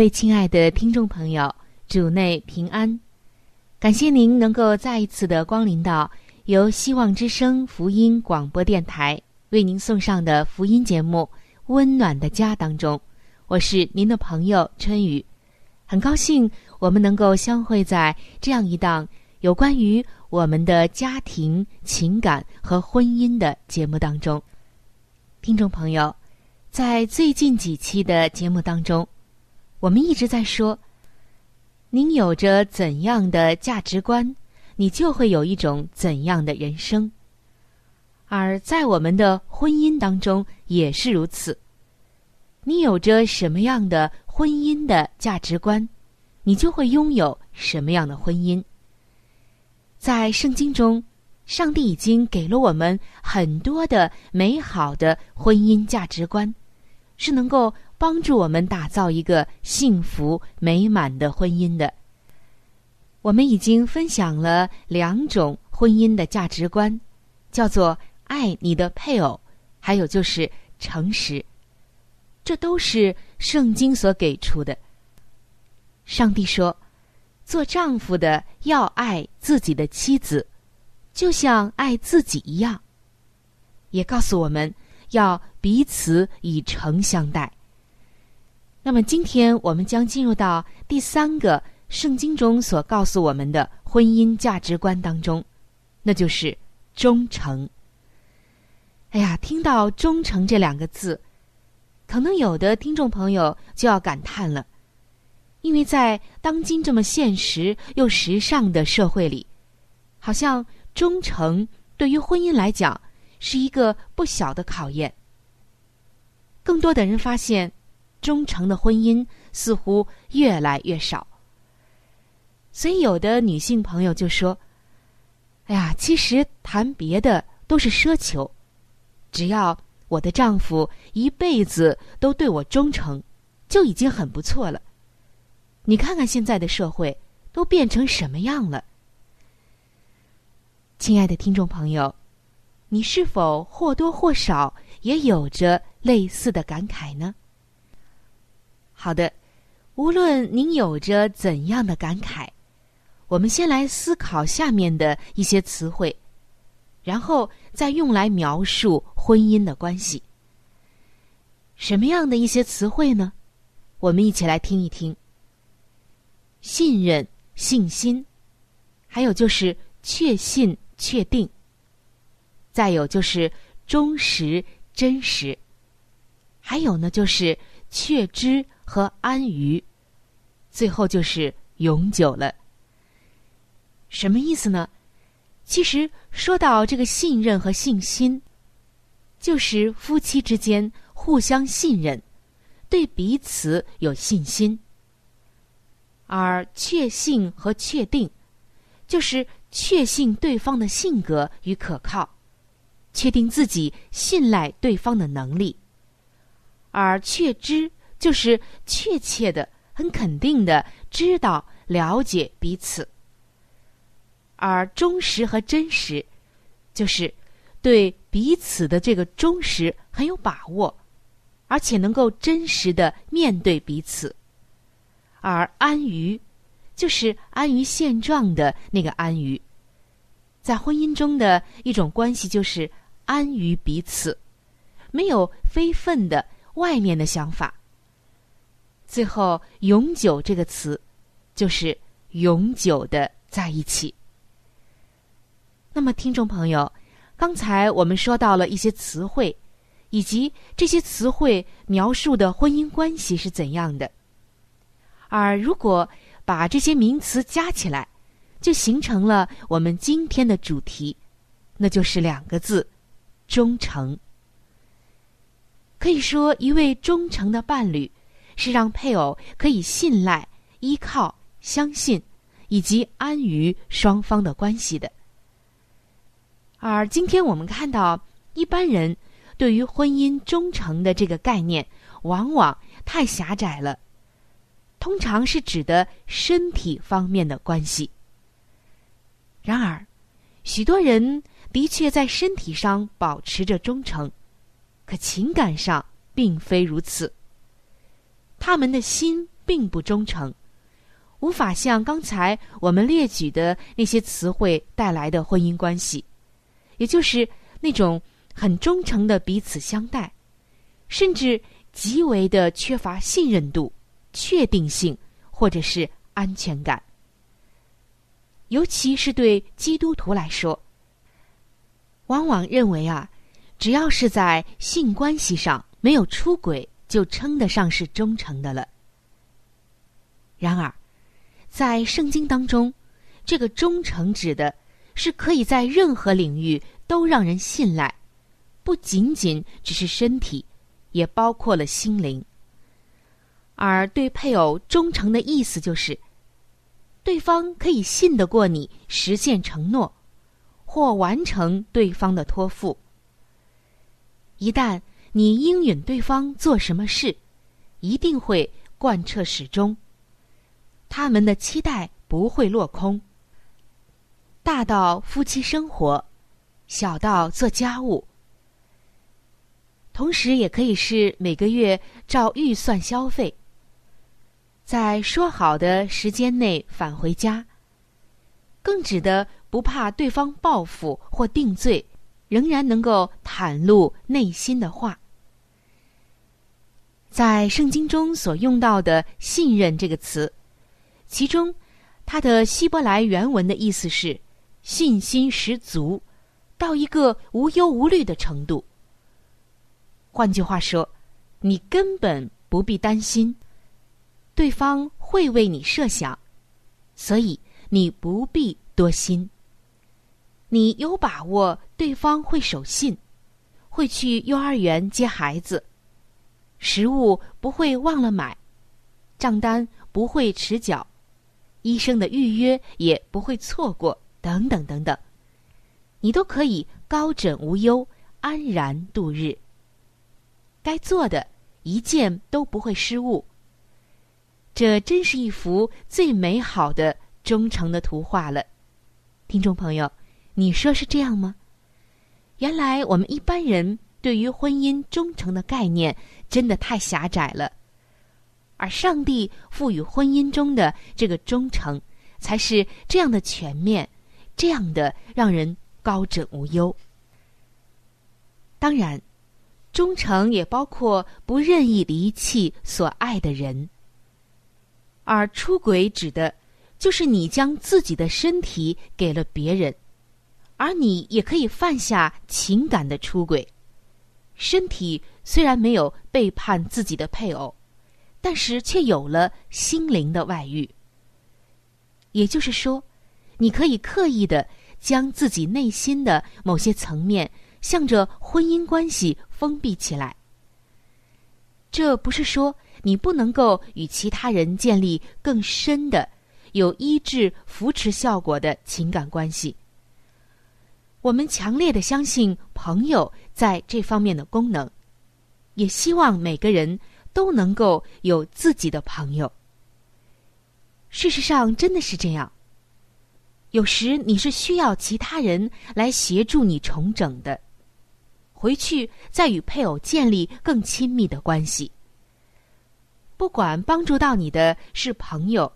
位亲爱的听众朋友，主内平安！感谢您能够再一次的光临到由希望之声福音广播电台为您送上的福音节目《温暖的家》当中。我是您的朋友春雨，很高兴我们能够相会在这样一档有关于我们的家庭、情感和婚姻的节目当中。听众朋友，在最近几期的节目当中。我们一直在说，您有着怎样的价值观，你就会有一种怎样的人生。而在我们的婚姻当中也是如此，你有着什么样的婚姻的价值观，你就会拥有什么样的婚姻。在圣经中，上帝已经给了我们很多的美好的婚姻价值观，是能够。帮助我们打造一个幸福美满的婚姻的。我们已经分享了两种婚姻的价值观，叫做爱你的配偶，还有就是诚实。这都是圣经所给出的。上帝说，做丈夫的要爱自己的妻子，就像爱自己一样。也告诉我们要彼此以诚相待。那么，今天我们将进入到第三个圣经中所告诉我们的婚姻价值观当中，那就是忠诚。哎呀，听到“忠诚”这两个字，可能有的听众朋友就要感叹了，因为在当今这么现实又时尚的社会里，好像忠诚对于婚姻来讲是一个不小的考验。更多的人发现。忠诚的婚姻似乎越来越少，所以有的女性朋友就说：“哎呀，其实谈别的都是奢求，只要我的丈夫一辈子都对我忠诚，就已经很不错了。你看看现在的社会都变成什么样了？”亲爱的听众朋友，你是否或多或少也有着类似的感慨呢？好的，无论您有着怎样的感慨，我们先来思考下面的一些词汇，然后再用来描述婚姻的关系。什么样的一些词汇呢？我们一起来听一听。信任、信心，还有就是确信、确定，再有就是忠实、真实，还有呢就是确知。和安于，最后就是永久了。什么意思呢？其实说到这个信任和信心，就是夫妻之间互相信任，对彼此有信心；而确信和确定，就是确信对方的性格与可靠，确定自己信赖对方的能力；而确知。就是确切的、很肯定的知道、了解彼此；而忠实和真实，就是对彼此的这个忠实很有把握，而且能够真实的面对彼此；而安于，就是安于现状的那个安于。在婚姻中的一种关系，就是安于彼此，没有非分的外面的想法。最后，“永久”这个词，就是永久的在一起。那么，听众朋友，刚才我们说到了一些词汇，以及这些词汇描述的婚姻关系是怎样的。而如果把这些名词加起来，就形成了我们今天的主题，那就是两个字：忠诚。可以说，一位忠诚的伴侣是让配偶可以信赖、依靠、相信以及安于双方的关系的。而今天我们看到，一般人对于婚姻忠诚的这个概念，往往太狭窄了，通常是指的身体方面的关系。然而，许多人的确在身体上保持着忠诚，可情感上并非如此。他们的心并不忠诚，无法像刚才我们列举的那些词汇带来的婚姻关系，也就是那种很忠诚的彼此相待，甚至极为的缺乏信任度、确定性或者是安全感。尤其是对基督徒来说，往往认为啊，只要是在性关系上没有出轨，就称得上是忠诚的了。然而，在圣经当中，这个忠诚指的是可以在任何领域都让人信赖，不仅仅只是身体，也包括了心灵。而对配偶忠诚的意思就是。对方可以信得过你实现承诺，或完成对方的托付。一旦你应允对方做什么事，一定会贯彻始终。他们的期待不会落空。大到夫妻生活，小到做家务，同时也可以是每个月照预算消费。在说好的时间内返回家，更指的不怕对方报复或定罪，仍然能够袒露内心的话。在圣经中所用到的“信任”这个词，其中它的希伯来原文的意思是信心十足，到一个无忧无虑的程度。换句话说，你根本不必担心。对方会为你设想，所以你不必多心。你有把握对方会守信，会去幼儿园接孩子，食物不会忘了买，账单不会迟缴，医生的预约也不会错过，等等等等，你都可以高枕无忧，安然度日。该做的一件都不会失误。这真是一幅最美好的忠诚的图画了，听众朋友，你说是这样吗？原来我们一般人对于婚姻忠诚的概念真的太狭窄了，而上帝赋予婚姻中的这个忠诚，才是这样的全面，这样的让人高枕无忧。当然，忠诚也包括不任意离弃所爱的人。而出轨指的，就是你将自己的身体给了别人，而你也可以犯下情感的出轨。身体虽然没有背叛自己的配偶，但是却有了心灵的外遇。也就是说，你可以刻意的将自己内心的某些层面，向着婚姻关系封闭起来。这不是说。你不能够与其他人建立更深的、有医治扶持效果的情感关系。我们强烈的相信朋友在这方面的功能，也希望每个人都能够有自己的朋友。事实上，真的是这样。有时你是需要其他人来协助你重整的，回去再与配偶建立更亲密的关系。不管帮助到你的是朋友、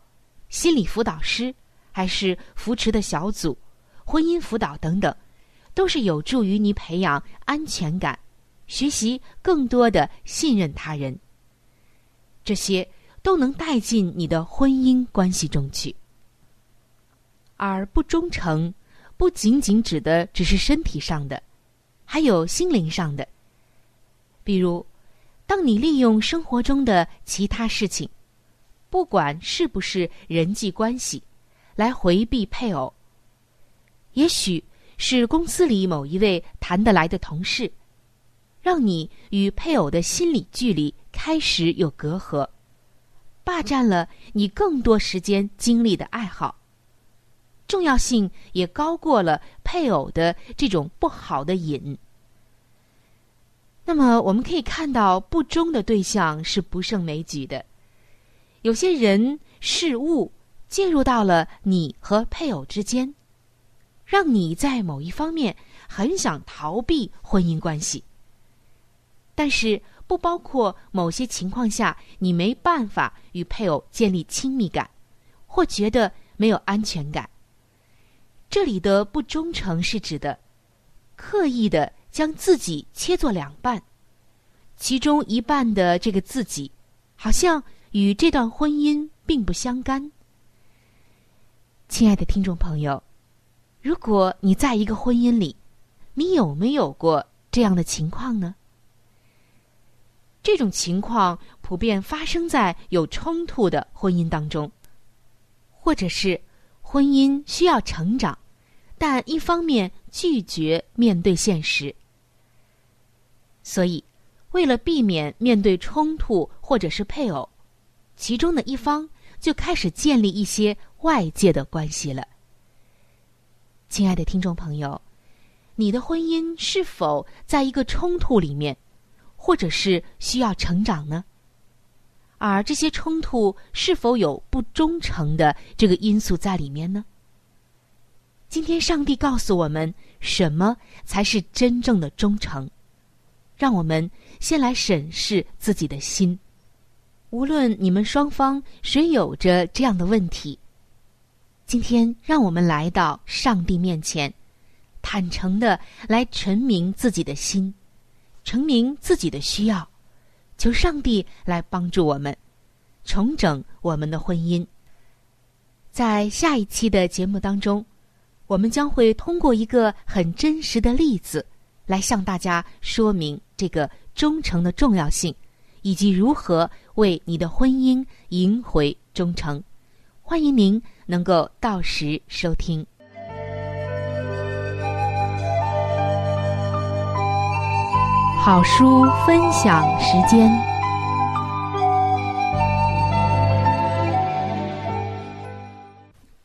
心理辅导师，还是扶持的小组、婚姻辅导等等，都是有助于你培养安全感，学习更多的信任他人。这些都能带进你的婚姻关系中去。而不忠诚，不仅仅指的只是身体上的，还有心灵上的。比如，当你利用生活中的其他事情，不管是不是人际关系，来回避配偶，也许是公司里某一位谈得来的同事，让你与配偶的心理距离开始有隔阂，霸占了你更多时间精力的爱好。重要性也高过了配偶的这种不好的瘾。那么我们可以看到，不忠的对象是不胜枚举的。有些人事物介入到了你和配偶之间，让你在某一方面很想逃避婚姻关系。但是不包括某些情况下你没办法与配偶建立亲密感，或觉得没有安全感。这里的不忠诚是指的刻意的将自己切作两半，其中一半的这个自己，好像与这段婚姻并不相干。亲爱的听众朋友，如果你在一个婚姻里，你有没有过这样的情况呢？这种情况普遍发生在有冲突的婚姻当中，或者是婚姻需要成长。但一方面拒绝面对现实，所以为了避免面对冲突或者是配偶，其中的一方就开始建立一些外界的关系了。亲爱的听众朋友，你的婚姻是否在一个冲突里面，或者是需要成长呢？而这些冲突是否有不忠诚的这个因素在里面呢？今天，上帝告诉我们，什么才是真正的忠诚？让我们先来审视自己的心。无论你们双方谁有着这样的问题，今天让我们来到上帝面前，坦诚的来陈明自己的心，陈明自己的需要，求上帝来帮助我们重整我们的婚姻。在下一期的节目当中。我们将会通过一个很真实的例子，来向大家说明这个忠诚的重要性，以及如何为你的婚姻赢回忠诚。欢迎您能够到时收听。好书分享时间，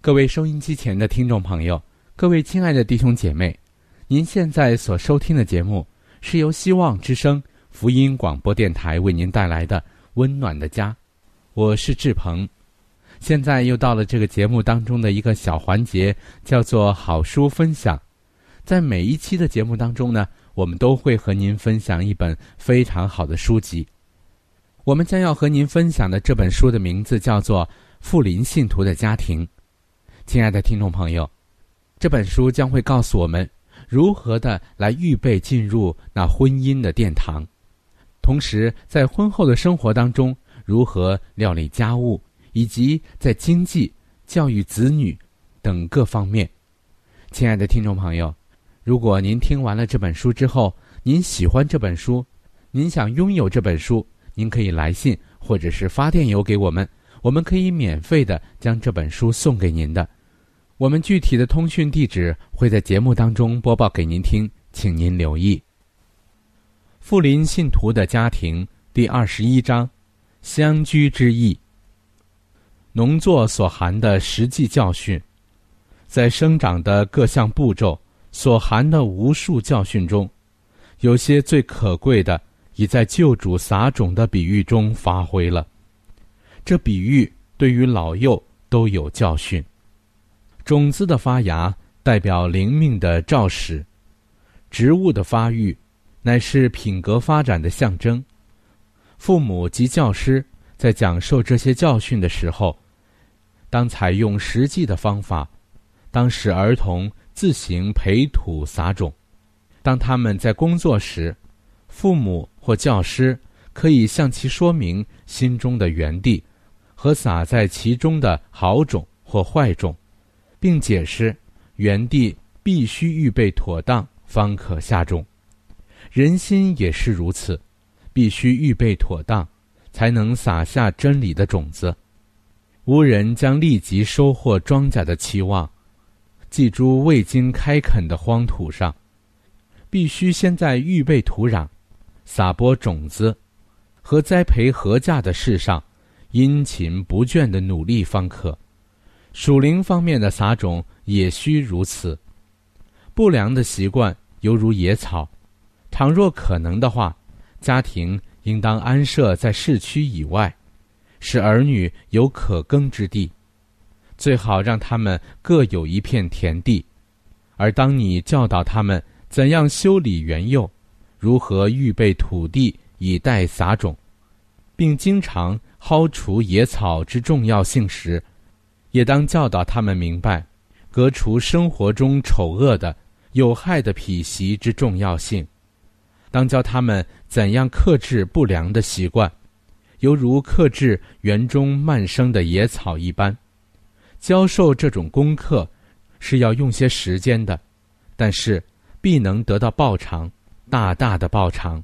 各位收音机前的听众朋友。各位亲爱的弟兄姐妹，您现在所收听的节目是由希望之声福音广播电台为您带来的《温暖的家》，我是志鹏。现在又到了这个节目当中的一个小环节，叫做好书分享。在每一期的节目当中呢，我们都会和您分享一本非常好的书籍。我们将要和您分享的这本书的名字叫做《富林信徒的家庭》。亲爱的听众朋友。这本书将会告诉我们如何的来预备进入那婚姻的殿堂，同时在婚后的生活当中如何料理家务，以及在经济、教育子女等各方面。亲爱的听众朋友，如果您听完了这本书之后，您喜欢这本书，您想拥有这本书，您可以来信或者是发电邮给我们，我们可以免费的将这本书送给您的。我们具体的通讯地址会在节目当中播报给您听，请您留意。富林信徒的家庭第二十一章：相居之意。农作所含的实际教训，在生长的各项步骤所含的无数教训中，有些最可贵的，已在救主撒种的比喻中发挥了。这比喻对于老幼都有教训。种子的发芽代表灵命的肇始，植物的发育乃是品格发展的象征。父母及教师在讲授这些教训的时候，当采用实际的方法，当使儿童自行培土撒种。当他们在工作时，父母或教师可以向其说明心中的园地和撒在其中的好种或坏种，并解释园地必须预备妥当方可下种。人心也是如此，必须预备妥当，才能撒下真理的种子。无人将立即收获庄稼的期望，寄诸未经开垦的荒土上。必须先在预备土壤、撒播种子和栽培禾稼的事上，殷勤不倦的努力方可。属灵方面的撒种也需如此。不良的习惯犹如野草，倘若可能的话，家庭应当安设在市区以外，使儿女有可耕之地。最好让他们各有一片田地，而当你教导他们。怎样修理园囿，如何预备土地以待撒种，并经常薅除野草之重要性时，也当教导他们明白，革除生活中丑恶的、有害的脾习之重要性。当教他们怎样克制不良的习惯，犹如克制园中蔓生的野草一般。教授这种功课，是要用些时间的，但是。必能得到报偿，大大的报偿。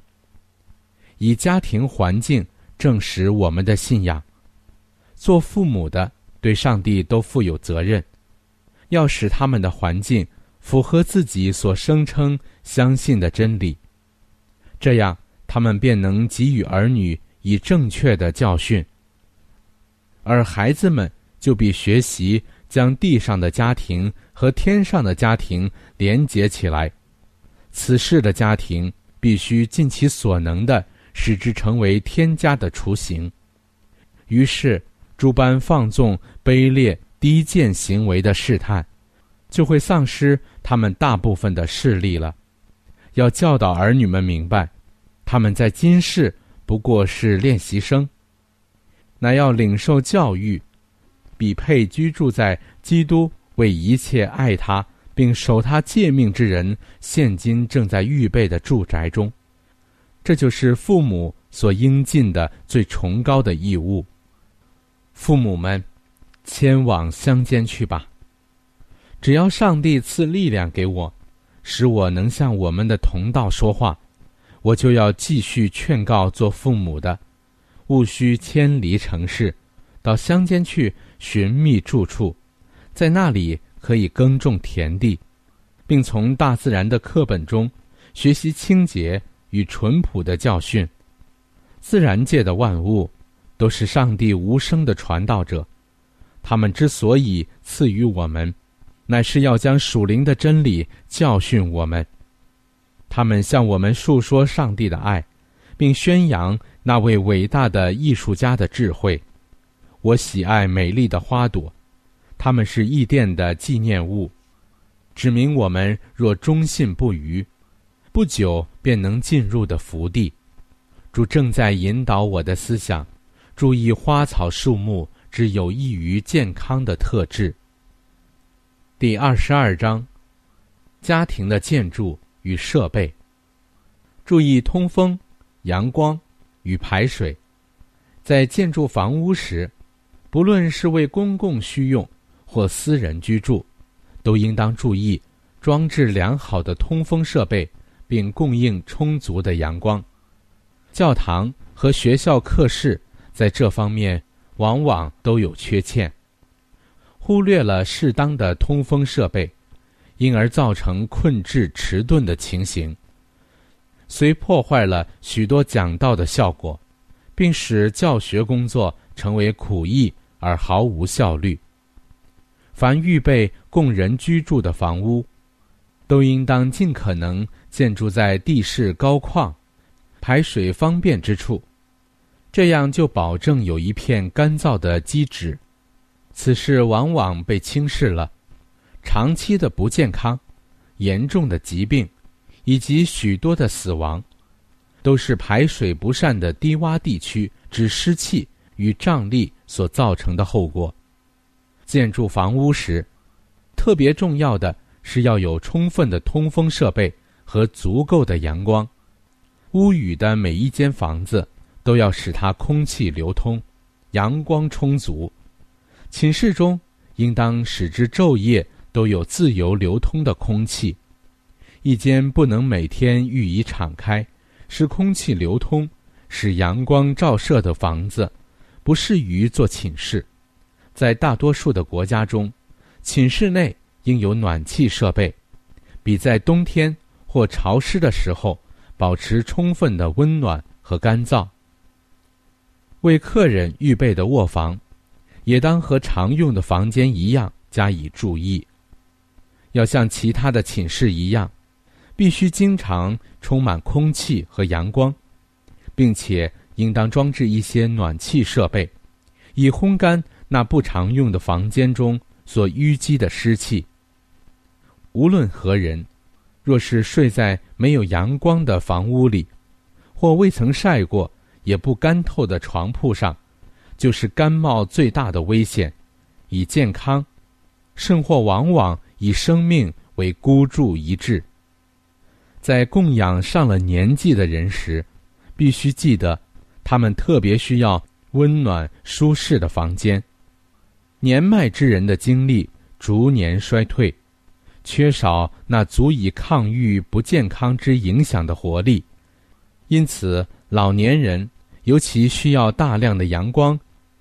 以家庭环境证实我们的信仰，做父母的对上帝都负有责任，要使他们的环境符合自己所声称相信的真理，这样他们便能给予儿女以正确的教训，而孩子们就必学习将地上的家庭和天上的家庭连结起来。此事的家庭必须尽其所能的使之成为天家的雏形。于是，诸般放纵、卑劣、低贱行为的试探，就会丧失他们大部分的势力了。要教导儿女们明白，他们在今世不过是练习生，乃要领受教育，比配居住在基督为一切爱他。并守他诫命之人，现今正在预备的住宅中，这就是父母所应尽的最崇高的义务。父母们，迁往乡间去吧。只要上帝赐力量给我，使我能向我们的同道说话，我就要继续劝告做父母的，务须迁离城市，到乡间去寻觅住处，在那里。可以耕种田地，并从大自然的课本中学习清洁与淳朴的教训。自然界的万物都是上帝无声的传道者，他们之所以赐予我们，乃是要将属灵的真理教训我们。他们向我们述说上帝的爱，并宣扬那位伟大的艺术家的智慧。我喜爱美丽的花朵。他们是异殿的纪念物，指明我们若忠信不渝，不久便能进入的福地。主正在引导我的思想，注意花草树木之有益于健康的特质。第二十二章：家庭的建筑与设备。注意通风、阳光与排水。在建筑房屋时，不论是为公共需用。或私人居住，都应当注意装置良好的通风设备，并供应充足的阳光。教堂和学校课室在这方面往往都有缺陷，忽略了适当的通风设备，因而造成困滞迟钝的情形，虽破坏了许多讲道的效果，并使教学工作成为苦役而毫无效率。凡预备供人居住的房屋，都应当尽可能建筑在地势高旷、排水方便之处，这样就保证有一片干燥的基址。此事往往被轻视了，长期的不健康、严重的疾病，以及许多的死亡，都是排水不善的低洼地区之湿气与胀力所造成的后果。建筑房屋时，特别重要的是要有充分的通风设备和足够的阳光。屋宇的每一间房子都要使它空气流通，阳光充足。寝室中应当使之昼夜都有自由流通的空气。一间不能每天予以敞开，使空气流通、使阳光照射的房子，不适于做寝室。在大多数的国家中，寝室内应有暖气设备，比在冬天或潮湿的时候保持充分的温暖和干燥。为客人预备的卧房。也当和常用的房间一样加以注意，要像其他的寝室一样，必须经常充满空气和阳光，并且应当装置一些暖气设备，以烘干那不常用的房间中所淤积的湿气。无论何人，若是睡在没有阳光的房屋里，或未曾晒过也不干透的床铺上。就是甘冒最大的危险，以健康，甚或往往以生命为孤注一掷。在供养上了年纪的人时，必须记得，他们特别需要温暖舒适的房间。年迈之人的精力逐年衰退，缺少那足以抗御不健康之影响的活力，因此老年人尤其需要大量的阳光。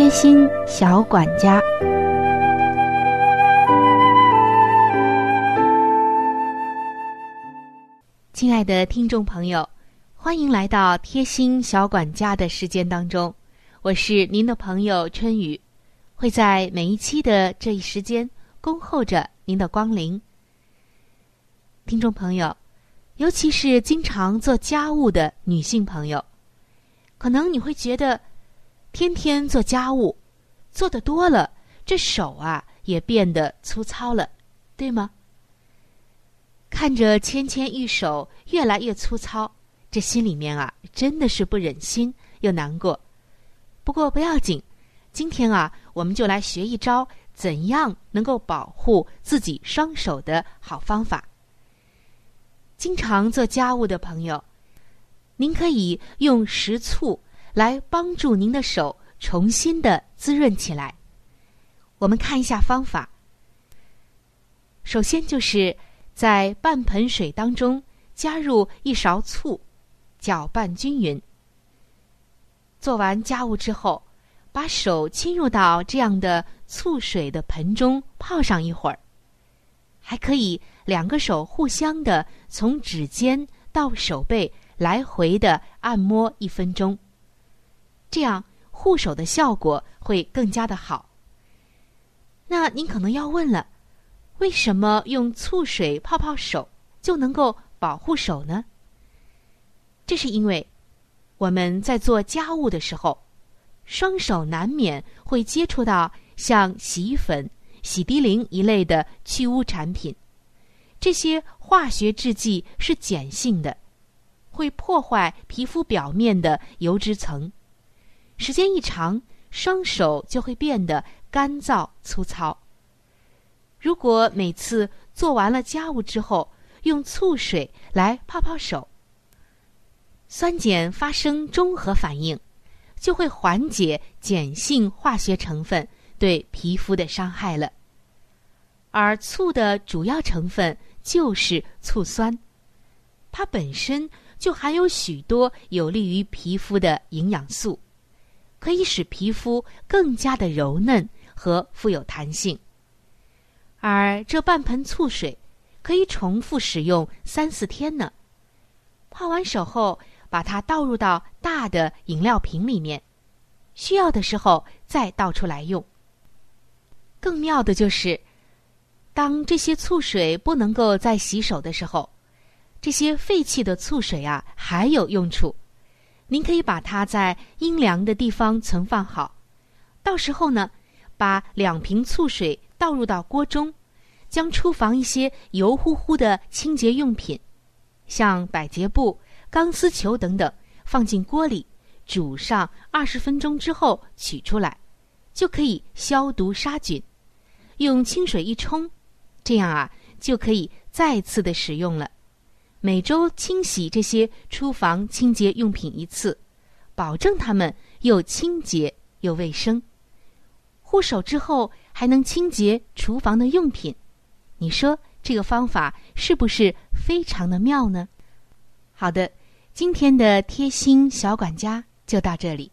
贴心小管家，亲爱的听众朋友，欢迎来到贴心小管家的时间当中。我是您的朋友春雨，会在每一期的这一时间恭候着您的光临。听众朋友，尤其是经常做家务的女性朋友，可能你会觉得。天天做家务，做的多了，这手啊也变得粗糙了，对吗？看着芊芊玉手越来越粗糙，这心里面啊真的是不忍心又难过。不过不要紧，今天啊我们就来学一招怎样能够保护自己双手的好方法。经常做家务的朋友，您可以用食醋。来帮助您的手重新的滋润起来。我们看一下方法。首先就是在半盆水当中加入一勺醋，搅拌均匀。做完家务之后，把手浸入到这样的醋水的盆中泡上一会儿。还可以两个手互相的从指尖到手背来回的按摩一分钟。这样护手的效果会更加的好。那您可能要问了，为什么用醋水泡泡手就能够保护手呢？这是因为我们在做家务的时候，双手难免会接触到像洗衣粉、洗涤灵一类的去污产品，这些化学制剂是碱性的，会破坏皮肤表面的油脂层，时间一长，双手就会变得干燥粗糙。如果每次做完了家务之后，用醋水来泡泡手，酸碱发生中和反应，就会缓解碱性化学成分对皮肤的伤害了。而醋的主要成分就是醋酸，它本身就含有许多有利于皮肤的营养素，可以使皮肤更加的柔嫩和富有弹性。而这半盆醋水可以重复使用三四天呢。泡完手后，把它倒入到大的饮料瓶里面，需要的时候再倒出来用。更妙的就是。当这些醋水不能够再洗手的时候，这些废弃的醋水啊还有用处。您可以把它在阴凉的地方存放好，到时候呢，把两瓶醋水倒入到锅中，将厨房一些油乎乎的清洁用品，像百洁布、钢丝球等等，放进锅里煮上二十分钟之后取出来，就可以消毒杀菌，用清水一冲。这样啊，就可以再次的使用了。每周清洗这些厨房清洁用品一次，保证它们又清洁又卫生。护手之后还能清洁厨房的用品，你说这个方法是不是非常的妙呢？好的，今天的贴心小管家就到这里。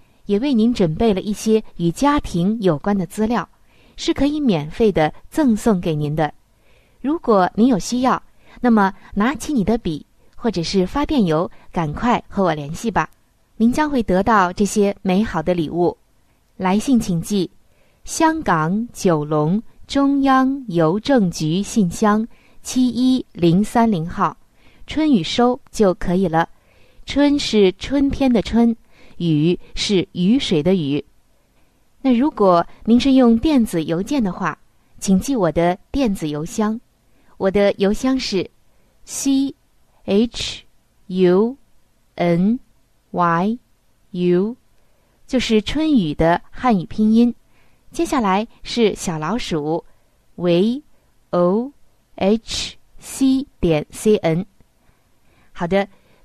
也为您准备了一些与家庭有关的资料，是可以免费的赠送给您的。如果您有需要，那么拿起你的笔或者是发电邮，赶快和我联系吧。您将会得到这些美好的礼物。来信请寄：香港九龙中央邮政局信箱七一零三零号，春雨收就可以了。春是春天的春。雨是雨水的雨。那如果您是用电子邮件的话，请记我的电子邮箱。我的邮箱是 c h u n y u，就是春雨的汉语拼音。接下来是小老鼠 v o h c 点 c n。好的。